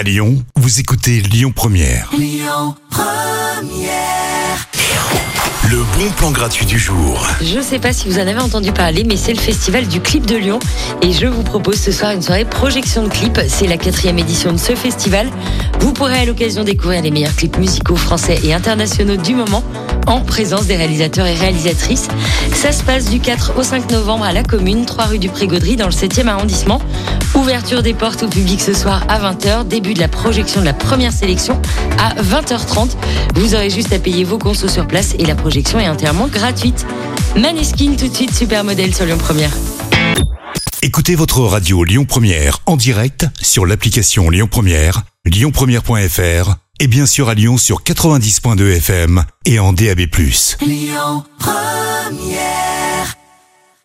À Lyon, vous écoutez Lyon Première. Le bon plan gratuit du jour. Je ne sais pas si vous en avez entendu parler, mais c'est le festival du clip de Lyon. Et je vous propose ce soir une soirée projection de clips. C'est la quatrième édition de ce festival. Vous pourrez à l'occasion découvrir les meilleurs clips musicaux français et internationaux du moment en présence des réalisateurs et réalisatrices. Ça se passe du 4 au 5 novembre à la commune, 3 rue du Pré-Gaudry dans le 7e arrondissement. Ouverture des portes au public ce soir à 20h, début de la projection de la première sélection à 20h30. Vous aurez juste à payer vos consos sur place et la projection est entièrement gratuite. Maneskin tout de suite, super modèle sur Lyon Première. Écoutez votre radio Lyon Première en direct sur l'application Lyon Première, lyonpremière.fr et bien sûr à Lyon sur 90.2 FM et en DAB+. Lyon Première